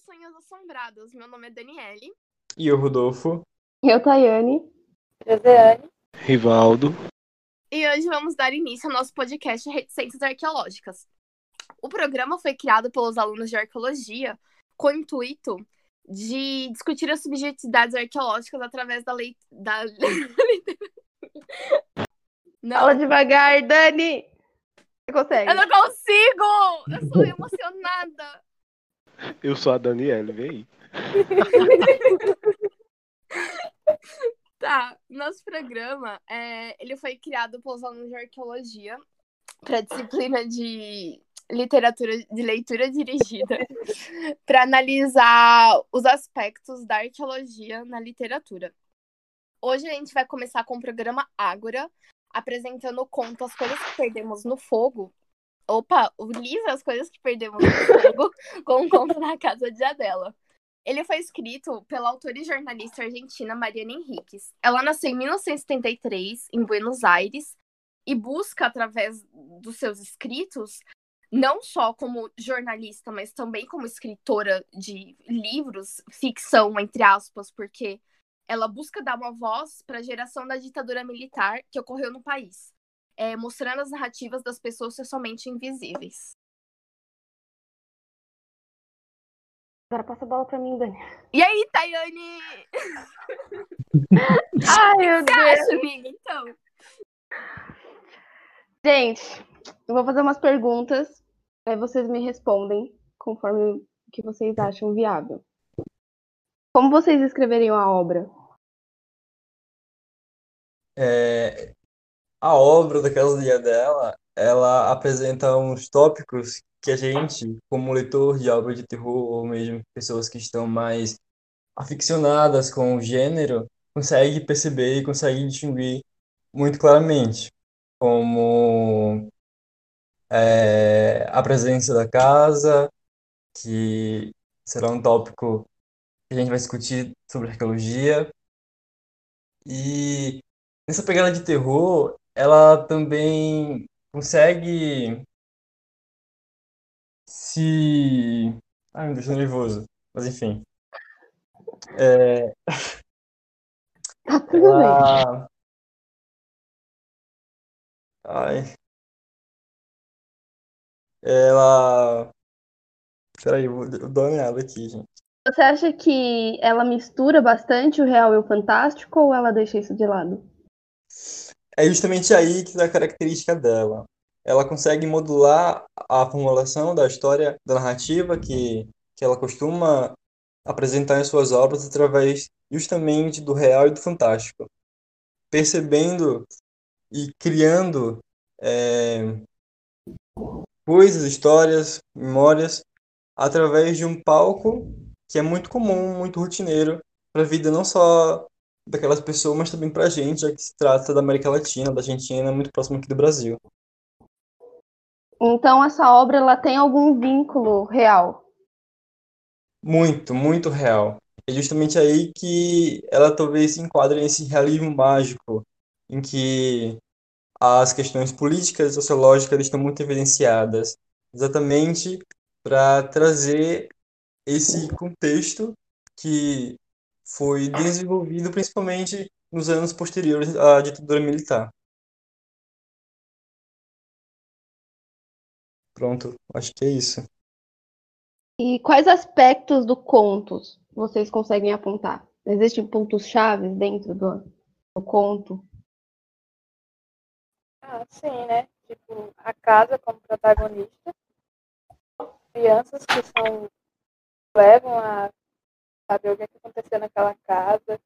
Sonhos Assombrados. Meu nome é Daniele. E eu, Rodolfo. Eu, Tayane. Josiane. Rivaldo. E hoje vamos dar início ao nosso podcast Reticências Arqueológicas. O programa foi criado pelos alunos de arqueologia com o intuito de discutir as subjetividades arqueológicas através da lei. Da... Não, Fala devagar, Dani. Você consegue? eu não consigo! Eu sou emocionada! Eu sou a Daniela, vem aí. Tá, nosso programa, é, ele foi criado pelos alunos de arqueologia para disciplina de literatura de leitura dirigida para analisar os aspectos da arqueologia na literatura. Hoje a gente vai começar com o programa Ágora, apresentando o conto As Coisas que Perdemos no Fogo. Opa, o livro As Coisas que Perdemos no Fogo, com o conto na Casa de Adela. Ele foi escrito pela autora e jornalista argentina Mariana Henriques. Ela nasceu em 1973, em Buenos Aires, e busca, através dos seus escritos, não só como jornalista, mas também como escritora de livros, ficção, entre aspas, porque ela busca dar uma voz para a geração da ditadura militar que ocorreu no país, é, mostrando as narrativas das pessoas socialmente invisíveis. Agora passa a bola pra mim, Dani. E aí, Tayane? Ai, meu você acha, amiga? Então, Gente, eu vou fazer umas perguntas, aí vocês me respondem conforme o que vocês acham viável. Como vocês escreveriam a obra? É, a obra da Casa de Adela, ela apresenta uns tópicos que a gente, como leitor de obra de terror, ou mesmo pessoas que estão mais aficionadas com o gênero, consegue perceber e consegue distinguir muito claramente, como é, a presença da casa, que será um tópico que a gente vai discutir sobre arqueologia, e nessa pegada de terror, ela também consegue se. Ai, me deixou nervoso. Mas enfim. É, Tá tudo bem. ela. Ai. Ela. Peraí, eu dou uma olhada aqui, gente. Você acha que ela mistura bastante o real e o fantástico ou ela deixa isso de lado? É justamente aí que está a característica dela. Ela consegue modular a formulação da história, da narrativa que, que ela costuma apresentar em suas obras através justamente do real e do fantástico, percebendo e criando é, coisas, histórias, memórias através de um palco que é muito comum, muito rotineiro para a vida não só daquelas pessoas, mas também para a gente, já que se trata da América Latina, da Argentina, muito próximo aqui do Brasil. Então essa obra ela tem algum vínculo real. Muito, muito real. É justamente aí que ela talvez se enquadre nesse realismo mágico, em que as questões políticas e sociológicas estão muito evidenciadas, exatamente para trazer esse contexto que foi desenvolvido principalmente nos anos posteriores à ditadura militar. Pronto, acho que é isso. E quais aspectos do conto vocês conseguem apontar? Existem pontos chaves dentro do, do conto? Ah, sim, né? Tipo, a casa como protagonista. Crianças que são levam a saber o que, é que aconteceu naquela casa,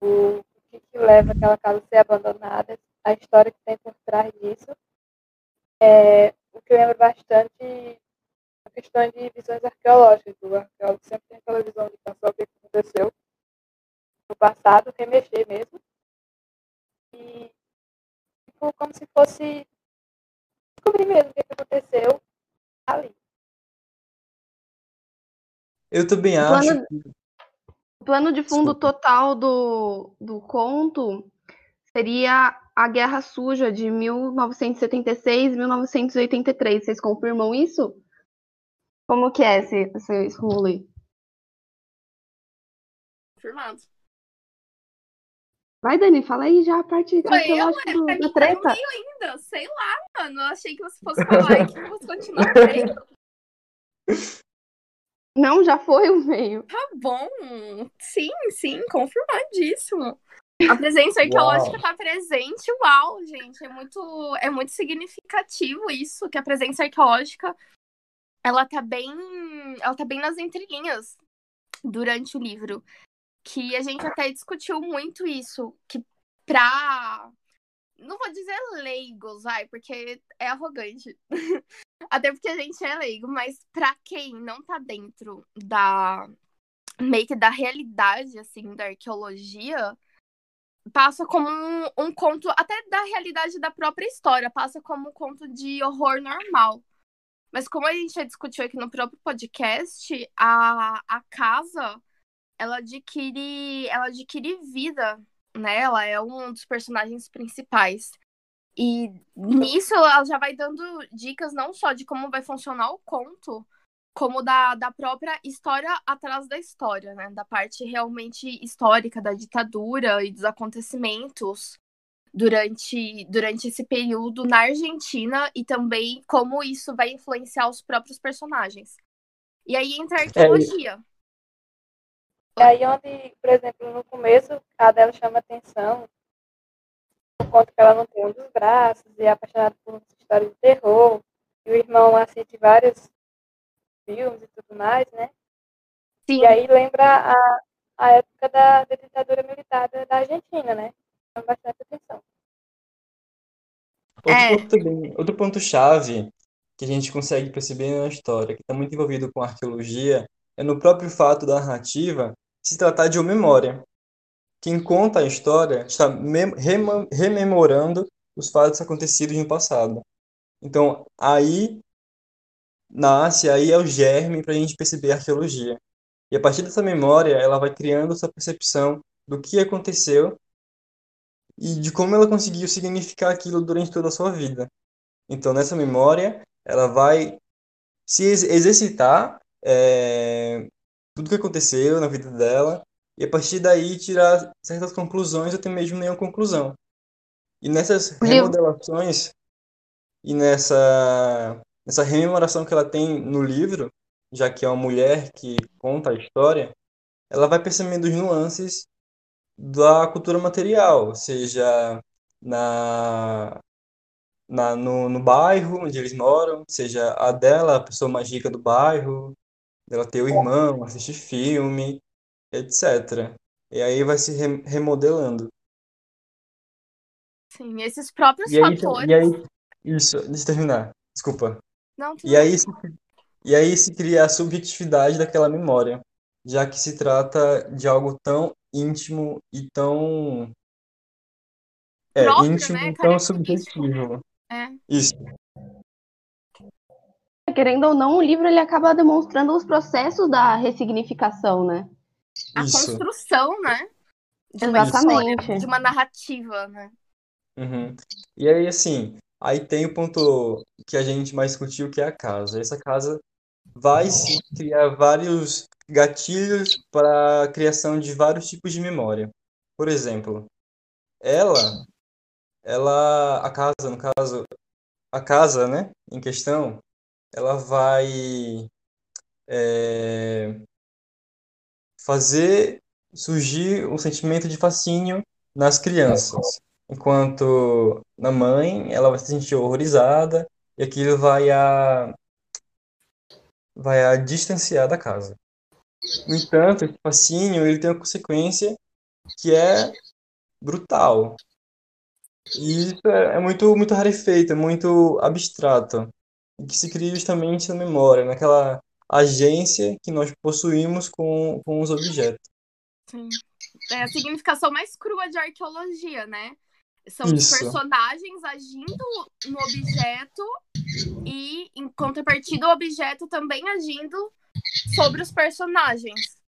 o, o que, que leva aquela casa a ser abandonada, a história que tem por trás disso. É, o que lembra bastante a questão de visões arqueológicas. O arqueólogo sempre tem aquela visão de pensar o que aconteceu no passado, remexer mesmo. E tipo, como se fosse descobrir mesmo o que aconteceu ali. Eu também O acho plano, o plano de fundo Desculpa. total do, do conto seria a Guerra Suja de 1976 1983. Vocês confirmam isso? Como que é esse, esse, esse rolê? Confirmado. Vai, Dani, fala aí já a parte Foi eu, arqueológica é, do- pra da tá treta. meio ainda. Sei lá, mano. Eu achei que você fosse falar e que fosse continuar. Não, já foi o meio. Tá bom. Sim, sim, confirmadíssimo. A presença arqueológica tá presente, uau, gente. É muito, é muito significativo isso, que a presença arqueológica ela tá bem. Ela tá bem nas entrelinhas durante o livro. Que a gente até discutiu muito isso. Que pra. Não vou dizer leigos, vai, porque é arrogante. Até porque a gente é leigo, mas pra quem não tá dentro da meio que da realidade assim da arqueologia, passa como um, um conto até da realidade da própria história, passa como um conto de horror normal. Mas como a gente já discutiu aqui no próprio podcast, a, a casa ela adquire ela adquire vida, né? Ela é um dos personagens principais. E nisso ela já vai dando dicas não só de como vai funcionar o conto, como da, da própria história atrás da história, né? Da parte realmente histórica da ditadura e dos acontecimentos durante, durante esse período na Argentina e também como isso vai influenciar os próprios personagens. E aí entra a arqueologia. E aí onde, por exemplo, no começo, a dela chama atenção por conta que ela não tem um dos braços e é apaixonada por histórias de terror. E o irmão assiste vários filmes e tudo mais, né? Sim, E aí lembra a, a época da, da ditadura militar da, da Argentina, né? Chama bastante atenção. Outro É. ponto outro ponto chave que a gente consegue perceber na história, que está muito envolvido com arqueologia, é no próprio fato da narrativa se tratar de uma memória. Quem conta a história está rememorando os fatos acontecidos no passado. Então, aí nasce, aí é o germe para a gente perceber a arqueologia. E a partir dessa memória, ela vai criando essa percepção do que aconteceu e de como ela conseguiu significar aquilo durante toda a sua vida. Então, nessa memória, ela vai se ex- exercitar é, tudo que aconteceu na vida dela e a partir daí tirar certas conclusões até mesmo nenhuma conclusão. E nessas remodelações e nessa nessa rememoração que ela tem no livro, já que é uma mulher que conta a história, ela vai percebendo os nuances da cultura material, seja na, na no, no bairro onde eles moram, seja a dela, a pessoa mais rica do bairro, dela ter o irmão, assistir filme, etc. E aí vai se re- remodelando. sim, esses próprios E aí, fatores. e aí, isso, deixa eu terminar, desculpa. Não, E aí, se, e aí se cria a subjetividade daquela memória, já que se trata de algo tão íntimo e tão é, Próprio, íntimo né? e tão subjetivo. É. Isso, Querendo ou não, o livro ele acaba demonstrando os processos da ressignificação, né? A isso. construção, né? De uma Exatamente. história, de uma narrativa, né? Uhum. E aí, assim, aí tem o ponto que a gente mais discutiu, que é a casa. Essa casa vai se criar vários gatilhos para a criação de vários tipos de memória. Por exemplo, ela, ela, a casa, no caso, a casa, né, em questão, ela vai é, fazer surgir um sentimento de fascínio nas crianças. Enquanto na mãe, ela vai se sentir horrorizada e aquilo vai a vai a distanciar da casa. No entanto, esse fascínio ele tem uma consequência que é brutal. E isso é, é muito muito rarefeito, é muito abstrato, que se cria justamente na memória, naquela agência que nós possuímos com, com os objetos. Sim. É a significação mais crua de arqueologia, né? São os Isso. personagens agindo no objeto e, em contrapartida, o objeto também agindo sobre os personagens.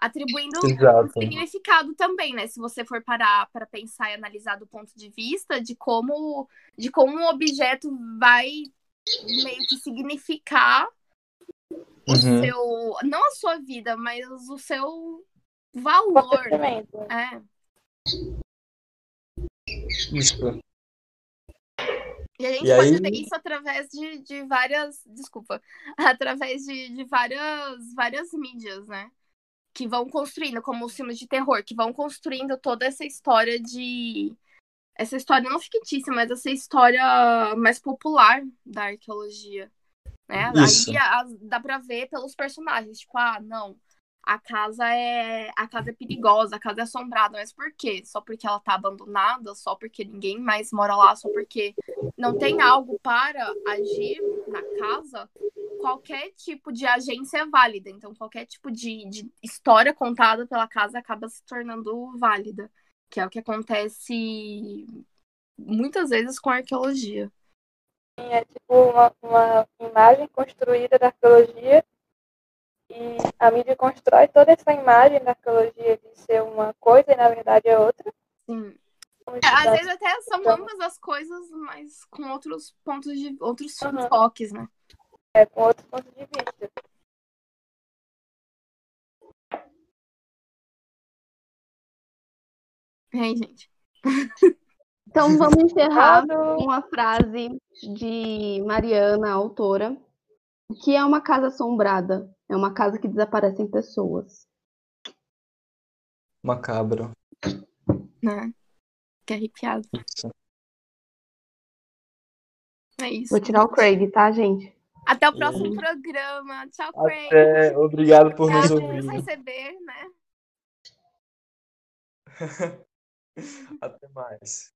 Atribuindo um Exato. significado também, né? Se você for parar para pensar e analisar do ponto de vista de como, de como um objeto vai meio que significar o Uhum. seu. Não a sua vida, mas o seu valor. Acontecimento. É. Isso. E a gente E pode aí- ver isso através de, de várias. Desculpa. Através de, de várias, várias mídias, né? Que vão construindo, como os filmes de terror, que vão construindo toda essa história de. Essa história não fictícia, mas essa história mais popular da arqueologia. Né? Isso. Aí a- dá pra ver pelos personagens. Tipo, ah, não. A casa é. A casa é perigosa, a casa é assombrada. Mas por quê? Só porque ela tá abandonada? Só porque ninguém mais mora lá? Só porque não tem algo para agir na casa, qualquer tipo de agência é válida. Então, qualquer tipo de, de história contada pela casa acaba se tornando válida. Que é o que acontece muitas vezes com a arqueologia. É tipo uma, uma imagem construída da arqueologia e a mídia constrói toda essa imagem da arqueologia de ser uma coisa e na verdade é outra. Sim. É, às vezes até são Então- ambas as coisas, mas com outros pontos de. outros Uhum. foques, né? é, com outros pontos de vista. Aí, gente? Então vamos encerrar Claro. com uma frase de Mariana, a autora. O que é uma casa assombrada? É uma casa que desaparecem pessoas. Macabro. Né? Que arrepiado. Isso. É isso. Vou tirar o Craig, tá, gente? Até o próximo programa. Tchau, Craig. Até, obrigado por nos Obrigado por nos ouvir. receber, né? Até mais.